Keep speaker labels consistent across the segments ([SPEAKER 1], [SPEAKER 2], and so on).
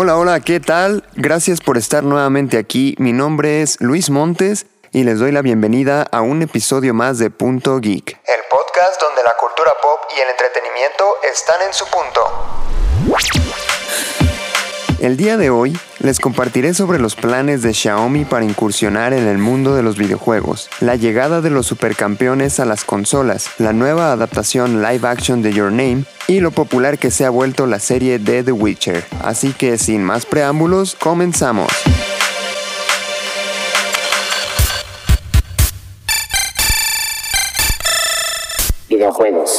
[SPEAKER 1] Hola, hola, ¿qué tal? Gracias por estar nuevamente aquí. Mi nombre es Luis Montes y les doy la bienvenida a un episodio más de Punto Geek. El podcast donde la cultura pop y el entretenimiento están en su punto. El día de hoy les compartiré sobre los planes de Xiaomi para incursionar en el mundo de los videojuegos, la llegada de los supercampeones a las consolas, la nueva adaptación live action de Your Name y lo popular que se ha vuelto la serie de The Witcher. Así que sin más preámbulos, comenzamos.
[SPEAKER 2] Videojuegos.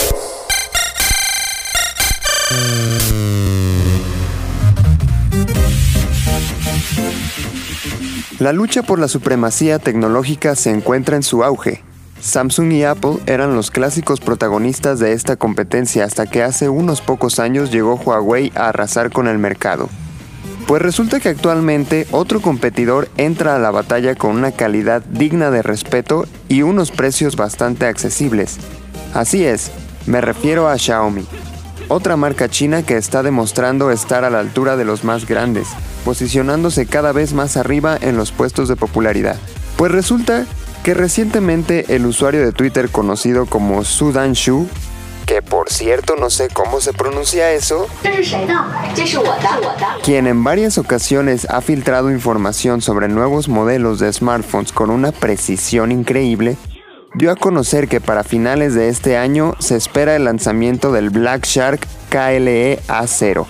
[SPEAKER 1] La lucha por la supremacía tecnológica se encuentra en su auge. Samsung y Apple eran los clásicos protagonistas de esta competencia hasta que hace unos pocos años llegó Huawei a arrasar con el mercado. Pues resulta que actualmente otro competidor entra a la batalla con una calidad digna de respeto y unos precios bastante accesibles. Así es, me refiero a Xiaomi, otra marca china que está demostrando estar a la altura de los más grandes, posicionándose cada vez más arriba en los puestos de popularidad. Pues resulta que recientemente el usuario de Twitter conocido como Sudan Shu, que por cierto no sé cómo se pronuncia eso, quien en varias ocasiones ha filtrado información sobre nuevos modelos de smartphones con una precisión increíble, dio a conocer que para finales de este año se espera el lanzamiento del Black Shark KLE A0,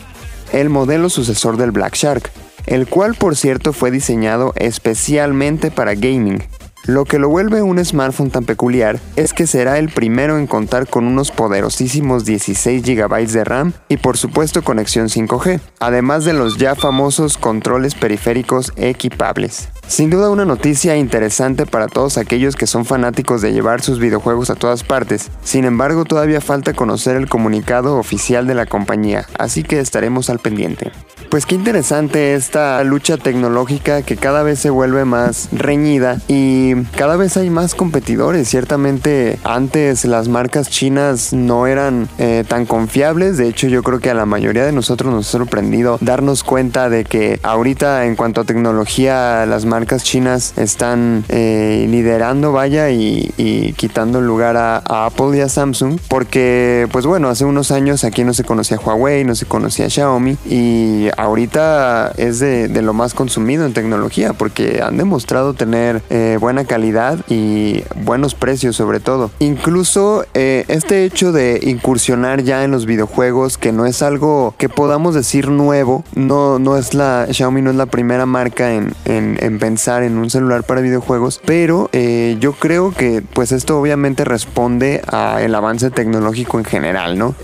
[SPEAKER 1] el modelo sucesor del Black Shark, el cual por cierto fue diseñado especialmente para gaming. Lo que lo vuelve un smartphone tan peculiar es que será el primero en contar con unos poderosísimos 16 GB de RAM y por supuesto conexión 5G, además de los ya famosos controles periféricos equipables. Sin duda una noticia interesante para todos aquellos que son fanáticos de llevar sus videojuegos a todas partes. Sin embargo, todavía falta conocer el comunicado oficial de la compañía, así que estaremos al pendiente. Pues qué interesante esta lucha tecnológica que cada vez se vuelve más reñida y cada vez hay más competidores. Ciertamente antes las marcas chinas no eran eh, tan confiables. De hecho yo creo que a la mayoría de nosotros nos ha sorprendido darnos cuenta de que ahorita en cuanto a tecnología las marcas chinas están eh, liderando, vaya, y, quitando lugar a, Apple y a Samsung, porque, pues bueno, hace unos años aquí no se conocía Huawei, no se conocía Xiaomi, y ahorita es de, lo más consumido en tecnología, porque han demostrado tener eh, buena calidad y buenos precios sobre todo. Incluso eh, este hecho de incursionar ya en los videojuegos, que no es algo que podamos decir nuevo, no, no es la, Xiaomi no es la primera marca en, en, en pensar en un celular para videojuegos, pero eh, yo creo que pues esto obviamente responde al avance tecnológico en general, ¿no?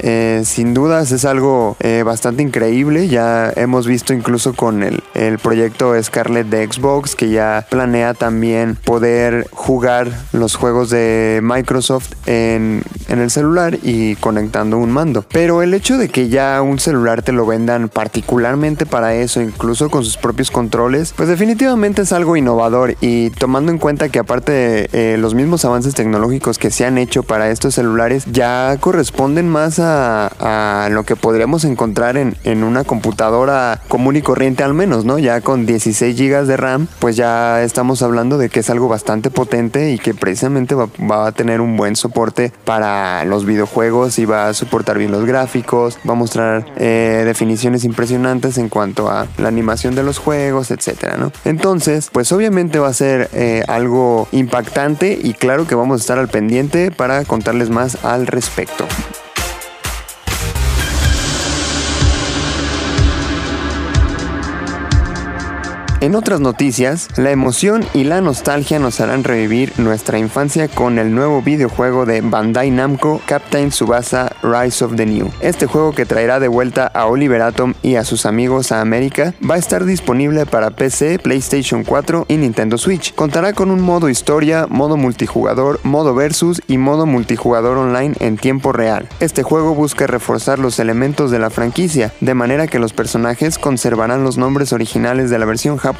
[SPEAKER 1] Sin dudas es algo bastante increíble, ya hemos visto incluso con el, el proyecto Scarlett de Xbox que ya planea también poder jugar los juegos de Microsoft en, en el celular y conectando un mando. Pero el hecho de que ya un celular te lo vendan particularmente para eso, incluso con sus propios controles, pues definitivamente es algo innovador y tomando en cuenta que aparte de eh, los mismos avances tecnológicos que se han hecho para estos celulares ya corresponden más a, lo que podríamos encontrar en, una computadora común y corriente al menos, ¿no? Ya con 16 GB de RAM, pues ya estamos hablando de que es algo bastante potente y que precisamente va, a tener un buen soporte para los videojuegos y va a soportar bien los gráficos, va a mostrar eh, definiciones impresionantes en cuanto a la animación de los juegos, etcétera, ¿no? Entonces, pues obviamente va a ser eh, algo impactante y claro que vamos a estar al pendiente para contarles más al respecto. En otras noticias, la emoción y la nostalgia nos harán revivir nuestra infancia con el nuevo videojuego de Bandai Namco Captain Subasa Rise of the New. Este juego que traerá de vuelta a Oliver Atom y a sus amigos a América va a estar disponible para PC, PlayStation 4 y Nintendo Switch. Contará con un modo historia, modo multijugador, modo versus y modo multijugador online en tiempo real. Este juego busca reforzar los elementos de la franquicia, de manera que los personajes conservarán los nombres originales de la versión japonesa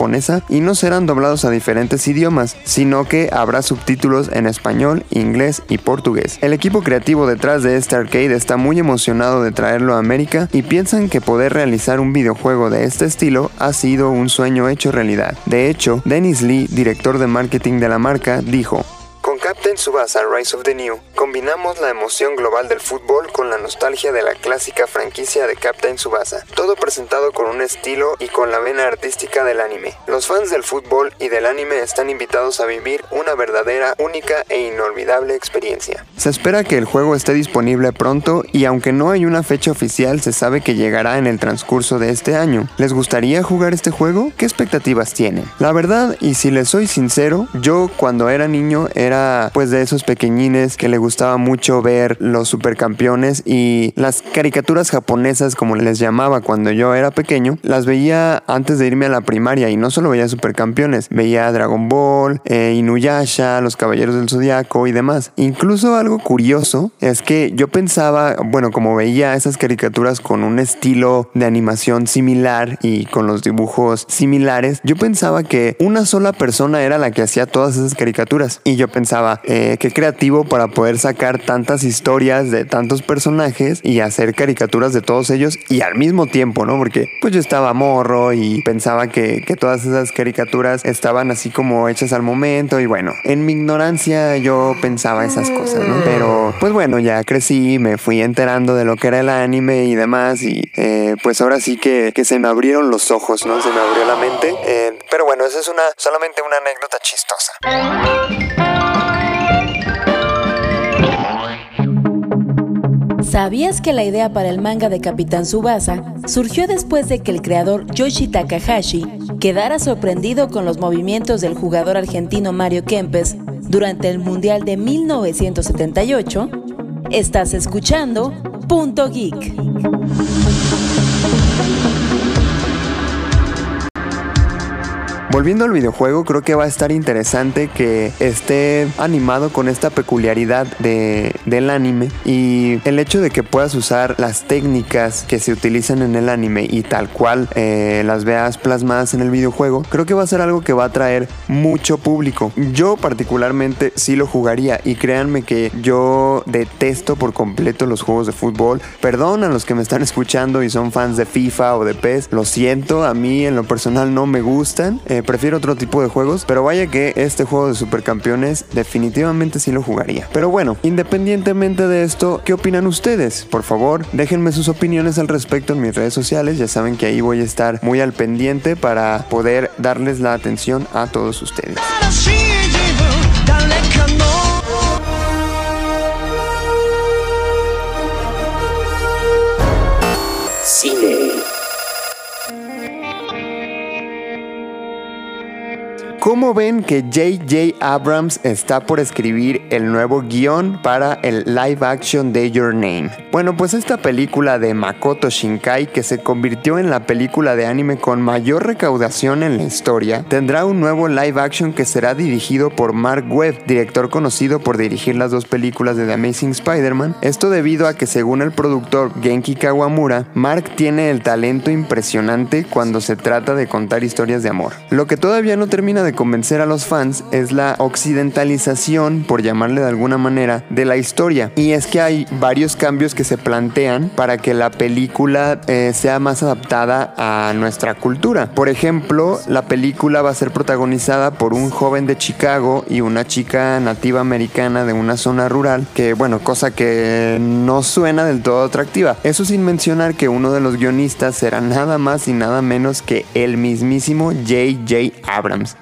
[SPEAKER 1] y no serán doblados a diferentes idiomas, sino que habrá subtítulos en español, inglés y portugués. El equipo creativo detrás de este arcade está muy emocionado de traerlo a América y piensan que poder realizar un videojuego de este estilo ha sido un sueño hecho realidad. De hecho, Dennis Lee, director de marketing de la marca, dijo, Captain Subasa Rise of the New, combinamos la emoción global del fútbol con la nostalgia de la clásica franquicia de Captain Subasa, todo presentado con un estilo y con la vena artística del anime. Los fans del fútbol y del anime están invitados a vivir una verdadera, única e inolvidable experiencia. Se espera que el juego esté disponible pronto y aunque no hay una fecha oficial, se sabe que llegará en el transcurso de este año. ¿Les gustaría jugar este juego? ¿Qué expectativas tienen? La verdad, y si les soy sincero, yo cuando era niño era pues de esos pequeñines que le gustaba mucho ver los supercampeones y las caricaturas japonesas como les llamaba cuando yo era pequeño, las veía antes de irme a la primaria y no solo veía supercampeones, veía Dragon Ball, eh, Inuyasha, Los Caballeros del Zodiaco y demás. Incluso algo curioso es que yo pensaba, bueno, como veía esas caricaturas con un estilo de animación similar y con los dibujos similares, yo pensaba que una sola persona era la que hacía todas esas caricaturas y yo pensaba eh, qué creativo para poder sacar tantas historias de tantos personajes y hacer caricaturas de todos ellos y al mismo tiempo, ¿no? Porque pues yo estaba morro y pensaba que, que todas esas caricaturas estaban así como hechas al momento y bueno, en mi ignorancia yo pensaba esas cosas, ¿no? Pero pues bueno, ya crecí, me fui enterando de lo que era el anime y demás y eh, pues ahora sí que, que, se me abrieron los ojos, ¿no? Se me abrió la mente. Eh, pero bueno, esa es una solamente una anécdota chistosa.
[SPEAKER 3] ¿Sabías que la idea para el manga de Capitán Subasa surgió después de que el creador Yoshi Takahashi quedara sorprendido con los movimientos del jugador argentino Mario Kempes durante el Mundial de 1978? Estás escuchando Punto Geek.
[SPEAKER 1] Volviendo al videojuego, creo que va a estar interesante que esté animado con esta peculiaridad de, del anime y el hecho de que puedas usar las técnicas que se utilizan en el anime y tal cual eh, las veas plasmadas en el videojuego, creo que va a ser algo que va a atraer mucho público. Yo particularmente sí lo jugaría y créanme que yo detesto por completo los juegos de fútbol. Perdón a los que me están escuchando y son fans de FIFA o de PES, lo siento, a mí en lo personal no me gustan. Eh, prefiero otro tipo de juegos, pero vaya que este juego de supercampeones definitivamente sí lo jugaría. Pero bueno, independientemente de esto, ¿qué opinan ustedes? Por favor, déjenme sus opiniones al respecto en mis redes sociales, ya saben que ahí voy a estar muy al pendiente para poder darles la atención a todos ustedes. ¿Cómo ven que J.J. Abrams está por escribir el nuevo guion para el live action de Your Name? Bueno, pues esta película de Makoto Shinkai, que se convirtió en la película de anime con mayor recaudación en la historia, tendrá un nuevo live action que será dirigido por Mark Webb, director conocido por dirigir las dos películas de The Amazing Spider-Man. Esto debido a que según el productor Genki Kawamura, Mark tiene el talento impresionante cuando se trata de contar historias de amor. Lo que todavía no termina de convencer a los fans es la occidentalización, por llamarle de alguna manera, de la historia. Y es que hay varios cambios que se plantean para que la película eh, sea más adaptada a nuestra cultura. Por ejemplo, la película va a ser protagonizada por un joven de Chicago y una chica nativa americana de una zona rural, que bueno, cosa que no suena del todo atractiva. Eso sin mencionar que uno de los guionistas será nada más y nada menos que el mismísimo J.J. Abrams,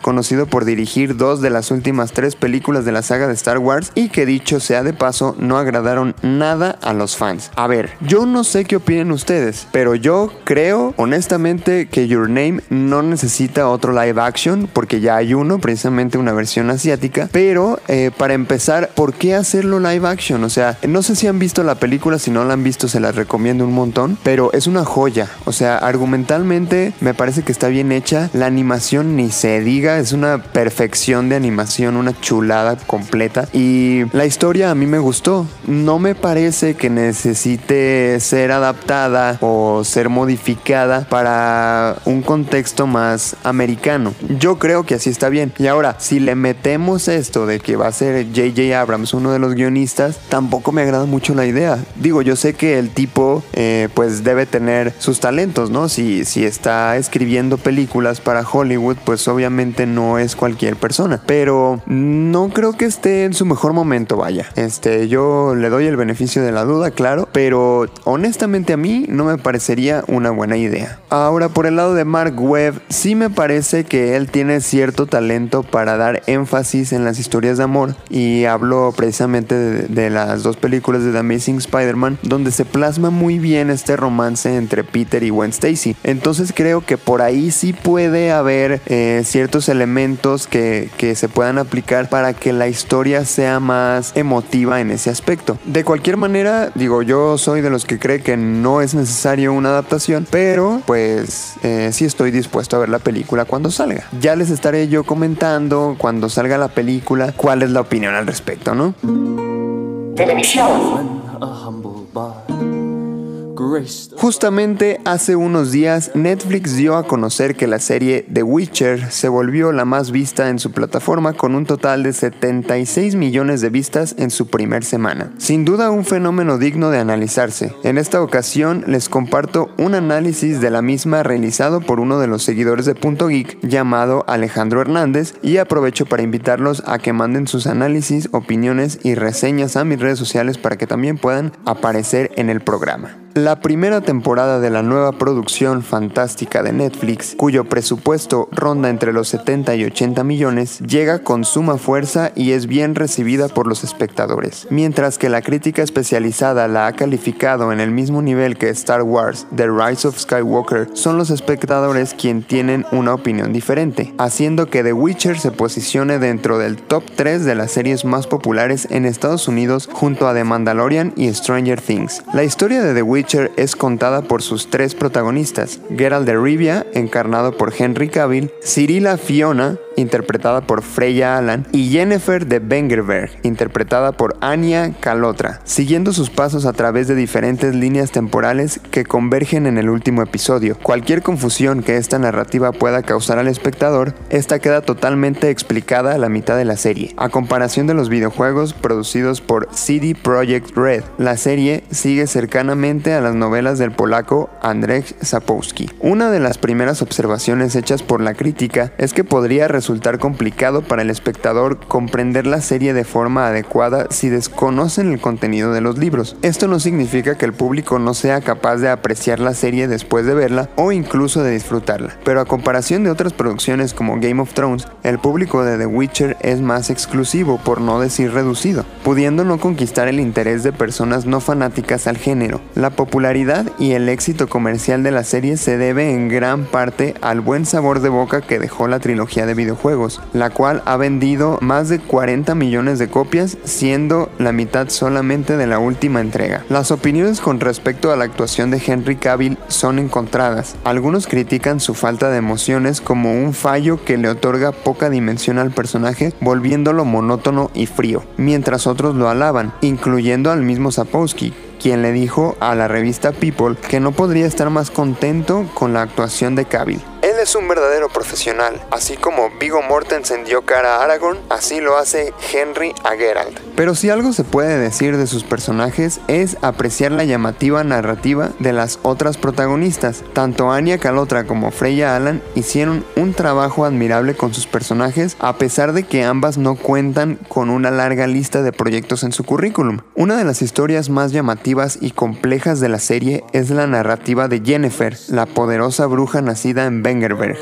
[SPEAKER 1] por dirigir dos de las últimas tres películas de la saga de Star Wars y que dicho sea de paso no agradaron nada a los fans. A ver, yo no sé qué opinen ustedes, pero yo creo honestamente que Your Name no necesita otro live action porque ya hay uno, precisamente una versión asiática, pero eh, para empezar, ¿por qué hacerlo live action? O sea, no sé si han visto la película, si no la han visto se la recomiendo un montón, pero es una joya, o sea, argumentalmente me parece que está bien hecha, la animación ni se diga, es es una perfección de animación, una chulada completa. Y la historia a mí me gustó. No me parece que necesite ser adaptada o ser modificada para un contexto más americano. Yo creo que así está bien. Y ahora, si le metemos esto de que va a ser J.J. Abrams uno de los guionistas, tampoco me agrada mucho la idea. Digo, yo sé que el tipo eh, pues debe tener sus talentos, ¿no? Si, si está escribiendo películas para Hollywood, pues obviamente no es cualquier persona. Pero no creo que esté en su mejor momento, vaya. Este, yo le doy el beneficio de la duda, claro, pero honestamente a mí no me parecería una buena idea. Ahora, por el lado de Mark Webb, sí me parece que él tiene cierto talento para dar énfasis en las historias de amor y hablo precisamente de, de las dos películas de The Amazing Spider-Man, donde se plasma muy bien este romance entre Peter y Gwen Stacy. Entonces creo que por ahí sí puede haber eh, ciertos elementos que, que se puedan aplicar para que la historia sea más emotiva en ese aspecto. De cualquier manera, digo, yo soy de los que cree que no es necesario una adaptación, pero pues eh, sí estoy dispuesto a ver la película cuando salga. Ya les estaré yo comentando cuando salga la película cuál es la opinión al respecto, ¿no?
[SPEAKER 2] Televisión.
[SPEAKER 1] Justamente hace unos días Netflix dio a conocer que la serie The Witcher se volvió la más vista en su plataforma con un total de 76 millones de vistas en su primer semana. Sin duda un fenómeno digno de analizarse. En esta ocasión les comparto un análisis de la misma realizado por uno de los seguidores de Punto Geek llamado Alejandro Hernández y aprovecho para invitarlos a que manden sus análisis, opiniones y reseñas a mis redes sociales para que también puedan aparecer en el programa. La primera temporada de la nueva producción fantástica de Netflix, cuyo presupuesto ronda entre los 70 y 80 millones, llega con suma fuerza y es bien recibida por los espectadores, mientras que la crítica especializada la ha calificado en el mismo nivel que Star Wars, The Rise of Skywalker, son los espectadores quien tienen una opinión diferente, haciendo que The Witcher se posicione dentro del top 3 de las series más populares en Estados Unidos junto a The Mandalorian y Stranger Things. La historia de The Es contada por sus tres protagonistas, Geralt de Rivia, encarnado por Henry Cavill, Cirilla Fiona, interpretada por Freya Allan, y Jennifer de Bengerberg, interpretada por Anya Calotra, siguiendo sus pasos a través de diferentes líneas temporales que convergen en el último episodio. Cualquier confusión que esta narrativa pueda causar al espectador, esta queda totalmente explicada a la mitad de la serie. A comparación de los videojuegos producidos por CD Projekt Red, la serie sigue cercanamente a las novelas del polaco Andrzej Sapkowski. Una de las primeras observaciones hechas por la crítica es que podría resultar complicado para el espectador comprender la serie de forma adecuada si desconocen el contenido de los libros. Esto no significa que el público no sea capaz de apreciar la serie después de verla o incluso de disfrutarla, pero a comparación de otras producciones como Game of Thrones, el público de The Witcher es más exclusivo, por no decir reducido, pudiendo no conquistar el interés de personas no fanáticas al género. La popularidad y el éxito comercial de la serie se debe en gran parte al buen sabor de boca que dejó la trilogía de videojuegos, la cual ha vendido más de 40 millones de copias, siendo la mitad solamente de la última entrega. Las opiniones con respecto a la actuación de Henry Cavill son encontradas. Algunos critican su falta de emociones como un fallo que le otorga poca dimensión al personaje, volviéndolo monótono y frío, mientras otros lo alaban, incluyendo al mismo Sapowski, quien le dijo a la revista People que no podría estar más contento con la actuación de Cavill. Es un verdadero profesional, así como Vigo Mortensen dio cara a Aragorn, así lo hace Henry a Geralt. Pero si algo se puede decir de sus personajes es apreciar la llamativa narrativa de las otras protagonistas. Tanto Anya Calotra como Freya Allan hicieron un trabajo admirable con sus personajes a pesar de que ambas no cuentan con una larga lista de proyectos en su currículum. Una de las historias más llamativas y complejas de la serie es la narrativa de Jennifer, la poderosa bruja nacida en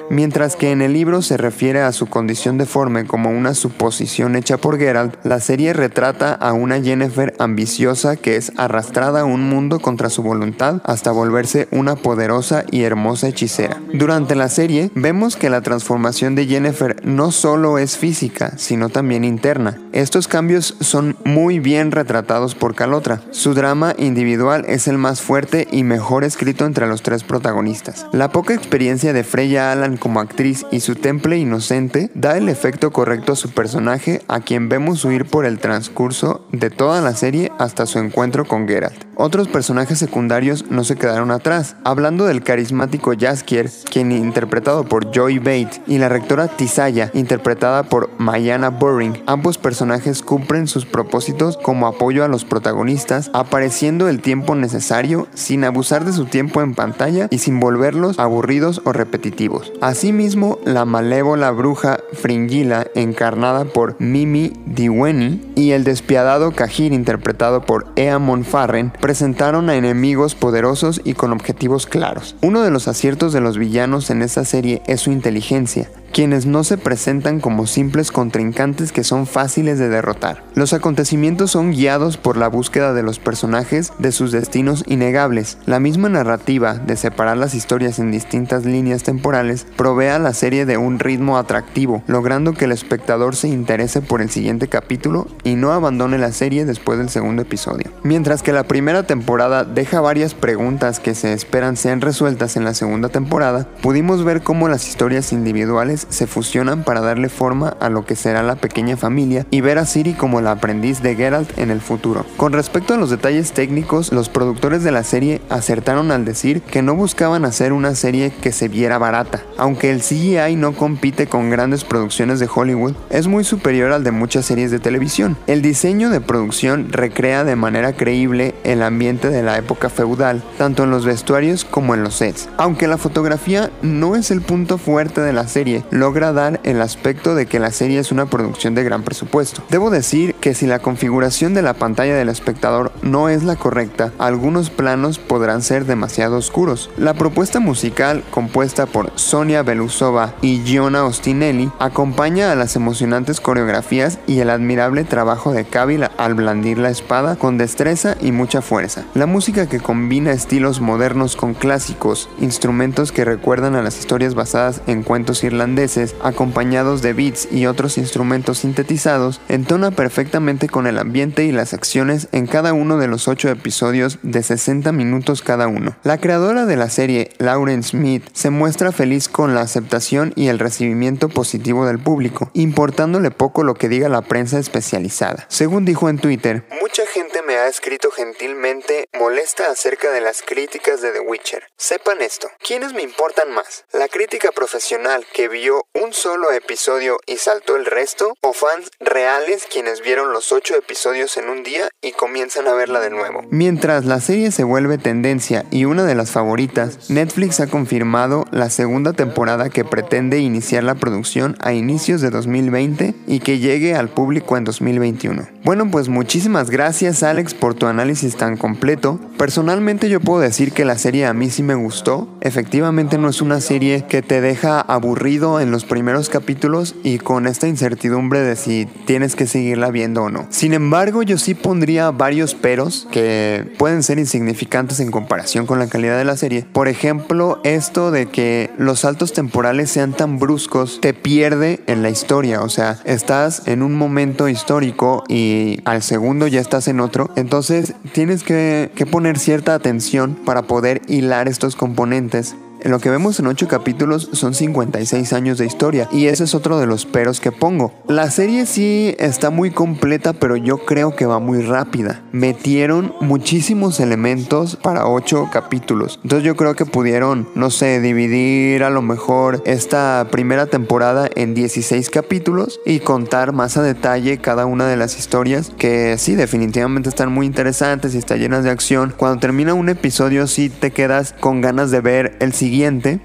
[SPEAKER 1] Mientras que en el libro se refiere a su condición deforme como una suposición hecha por Geralt, la serie retrata a una Jennifer ambiciosa que es arrastrada a un mundo contra su voluntad hasta volverse una poderosa y hermosa hechicera. Durante la serie vemos que la transformación de Jennifer no solo es física, sino también interna. Estos cambios son muy bien retratados por Calotra. Su drama individual es el más fuerte y mejor escrito entre los tres protagonistas. La poca experiencia de Freya Allan como actriz y su temple inocente da el efecto correcto a su personaje a quien vemos huir por el transcurso de toda la serie hasta su encuentro con Geralt. Otros personajes secundarios no se quedaron atrás, hablando del carismático Jaskier, quien interpretado por Joy Bate, y la rectora Tisaya, interpretada por Mayana Burring. Ambos personajes cumplen sus propósitos como apoyo a los protagonistas, apareciendo el tiempo necesario sin abusar de su tiempo en pantalla y sin volverlos aburridos o repetitivos. Asimismo, la malévola bruja Fringilla, encarnada por Mimi Diweni, y el despiadado Kahir, interpretado por Eamon Farren, presentaron a enemigos poderosos y con objetivos claros. Uno de los aciertos de los villanos en esta serie es su inteligencia quienes no se presentan como simples contrincantes que son fáciles de derrotar. Los acontecimientos son guiados por la búsqueda de los personajes de sus destinos innegables. La misma narrativa de separar las historias en distintas líneas temporales provee a la serie de un ritmo atractivo, logrando que el espectador se interese por el siguiente capítulo y no abandone la serie después del segundo episodio. Mientras que la primera temporada deja varias preguntas que se esperan sean resueltas en la segunda temporada, pudimos ver cómo las historias individuales se fusionan para darle forma a lo que será la pequeña familia y ver a Siri como la aprendiz de Geralt en el futuro. Con respecto a los detalles técnicos, los productores de la serie acertaron al decir que no buscaban hacer una serie que se viera barata. Aunque el CGI no compite con grandes producciones de Hollywood, es muy superior al de muchas series de televisión. El diseño de producción recrea de manera creíble el ambiente de la época feudal, tanto en los vestuarios como en los sets. Aunque la fotografía no es el punto fuerte de la serie, logra dar el aspecto de que la serie es una producción de gran presupuesto. Debo decir que si la configuración de la pantalla del espectador no es la correcta, algunos planos podrán ser demasiado oscuros. La propuesta musical, compuesta por Sonia Belusova y Giona Ostinelli, acompaña a las emocionantes coreografías y el admirable trabajo de Kabil al blandir la espada con destreza y mucha fuerza. La música que combina estilos modernos con clásicos, instrumentos que recuerdan a las historias basadas en cuentos irlandeses, acompañados de beats y otros instrumentos sintetizados, entona perfectamente con el ambiente y las acciones en cada uno de los ocho episodios de 60 minutos cada uno. La creadora de la serie, Lauren Smith, se muestra feliz con la aceptación y el recibimiento positivo del público, importándole poco lo que diga la prensa especializada. Según dijo en Twitter, mucha gente me ha escrito gentilmente molesta acerca de las críticas de The Witcher. Sepan esto, ¿quiénes me importan más? ¿La crítica profesional que vio un solo episodio y saltó el resto, o fans reales quienes vieron los ocho episodios en un día y comienzan a verla de nuevo. Mientras la serie se vuelve tendencia y una de las favoritas, Netflix ha confirmado la segunda temporada que pretende iniciar la producción a inicios de 2020 y que llegue al público en 2021. Bueno, pues muchísimas gracias Alex por tu análisis tan completo. Personalmente yo puedo decir que la serie a mí sí me gustó. Efectivamente no es una serie que te deja aburrido en los primeros capítulos y con esta incertidumbre de si tienes que seguirla viendo o no. Sin embargo, yo sí pondría varios peros que pueden ser insignificantes en comparación con la calidad de la serie. Por ejemplo, esto de que los saltos temporales sean tan bruscos te pierde en la historia. O sea, estás en un momento histórico y al segundo ya estás en otro. Entonces tienes que, que poner cierta atención para poder hilar estos componentes lo que vemos en 8 capítulos son 56 años de historia y ese es otro de los peros que pongo. La serie sí está muy completa pero yo creo que va muy rápida. Metieron muchísimos elementos para 8 capítulos. Entonces yo creo que pudieron, no sé, dividir a lo mejor esta primera temporada en 16 capítulos y contar más a detalle cada una de las historias que sí definitivamente están muy interesantes y están llenas de acción. Cuando termina un episodio sí te quedas con ganas de ver el siguiente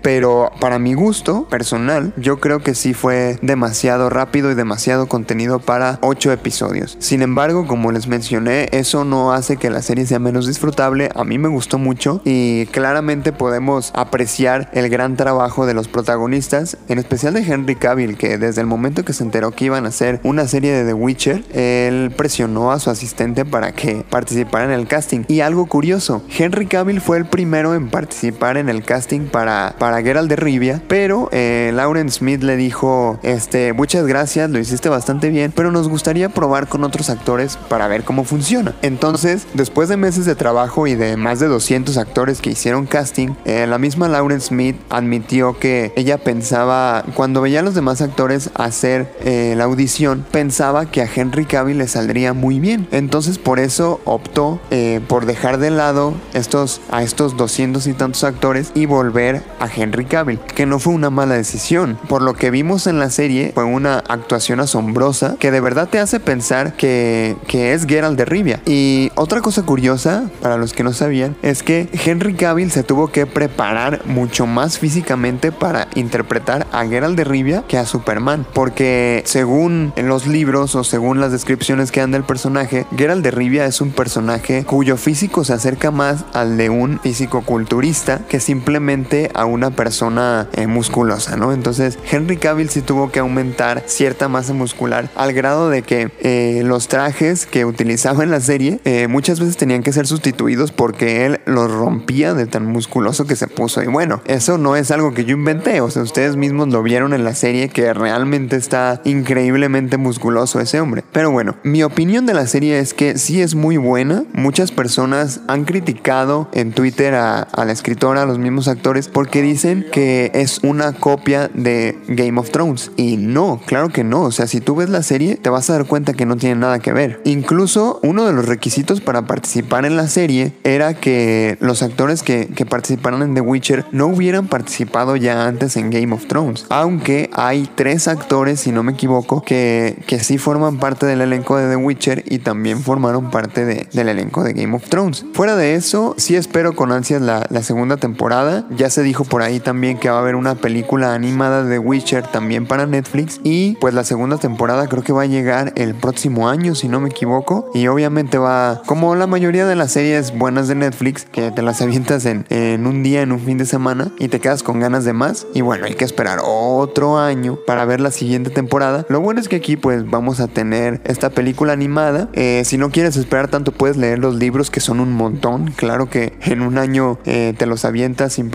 [SPEAKER 1] pero para mi gusto personal, yo creo que sí fue demasiado rápido y demasiado contenido para 8 episodios. Sin embargo, como les mencioné, eso no hace que la serie sea menos disfrutable. A mí me gustó mucho y claramente podemos apreciar el gran trabajo de los protagonistas, en especial de Henry Cavill, que desde el momento que se enteró que iban a hacer una serie de The Witcher, él presionó a su asistente para que participara en el casting. Y algo curioso, Henry Cavill fue el primero en participar en el casting para, para Geralt de Rivia, pero eh, Lauren Smith le dijo, este, muchas gracias, lo hiciste bastante bien, pero nos gustaría probar con otros actores para ver cómo funciona. Entonces, después de meses de trabajo y de más de 200 actores que hicieron casting, eh, la misma Lauren Smith admitió que ella pensaba, cuando veía a los demás actores hacer eh, la audición, pensaba que a Henry Cavill le saldría muy bien. Entonces, por eso optó eh, por dejar de lado estos, a estos 200 y tantos actores y volver a Henry Cavill, que no fue una mala decisión. Por lo que vimos en la serie, fue una actuación asombrosa que de verdad te hace pensar que, que es Geralt de Rivia. Y otra cosa curiosa, para los que no sabían, es que Henry Cavill se tuvo que preparar mucho más físicamente para interpretar a Geralt de Rivia que a Superman, porque según en los libros o según las descripciones que dan del personaje, Geralt de Rivia es un personaje cuyo físico se acerca más al de un físico culturista que simplemente a una persona eh, musculosa, ¿no? Entonces Henry Cavill sí tuvo que aumentar cierta masa muscular al grado de que eh, los trajes que utilizaba en la serie eh, muchas veces tenían que ser sustituidos porque él los rompía de tan musculoso que se puso. Y bueno, eso no es algo que yo inventé, o sea, ustedes mismos lo vieron en la serie que realmente está increíblemente musculoso ese hombre. Pero bueno, mi opinión de la serie es que sí es muy buena. Muchas personas han criticado en Twitter a, a la escritora, a los mismos actores, porque dicen que es una copia de Game of Thrones. Y no, claro que no. O sea, si tú ves la serie, te vas a dar cuenta que no tiene nada que ver. Incluso uno de los requisitos para participar en la serie era que los actores que, que participaron en The Witcher no hubieran participado ya antes en Game of Thrones. Aunque hay tres actores, si no me equivoco, que, que sí forman parte del elenco de The Witcher y también formaron parte de, del elenco de Game of Thrones. Fuera de eso, sí espero con ansias la, la segunda temporada. Ya se dijo por ahí también que va a haber una película animada de Witcher también para Netflix. Y pues la segunda temporada creo que va a llegar el próximo año, si no me equivoco. Y obviamente va, como la mayoría de las series buenas de Netflix, que te las avientas en, en un día, en un fin de semana, y te quedas con ganas de más. Y bueno, hay que esperar otro año para ver la siguiente temporada. Lo bueno es que aquí pues vamos a tener esta película animada. Eh, si no quieres esperar tanto, puedes leer los libros que son un montón. Claro que en un año eh, te los avientas sin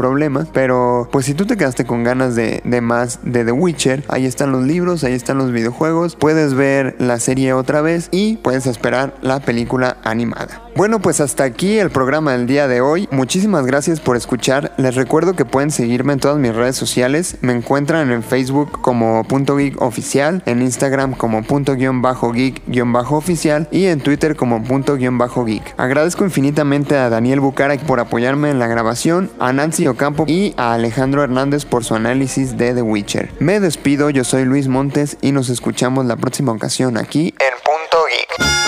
[SPEAKER 1] Pero pues si tú te quedaste con ganas de, de más de The Witcher, ahí están los libros, ahí están los videojuegos. Puedes ver la serie otra vez y puedes esperar la película animada. Bueno, pues hasta aquí el programa del día de hoy. Muchísimas gracias por escuchar. Les recuerdo que pueden seguirme en todas mis redes sociales. Me encuentran en Facebook como punto geek oficial, en Instagram como punto guion bajo geek guion bajo oficial y en Twitter como punto guion bajo geek. Agradezco infinitamente a Daniel Bucarak por apoyarme en la grabación, a Nancy Y a Alejandro Hernández por su análisis de The Witcher. Me despido, yo soy Luis Montes y nos escuchamos la próxima ocasión aquí en Punto Geek.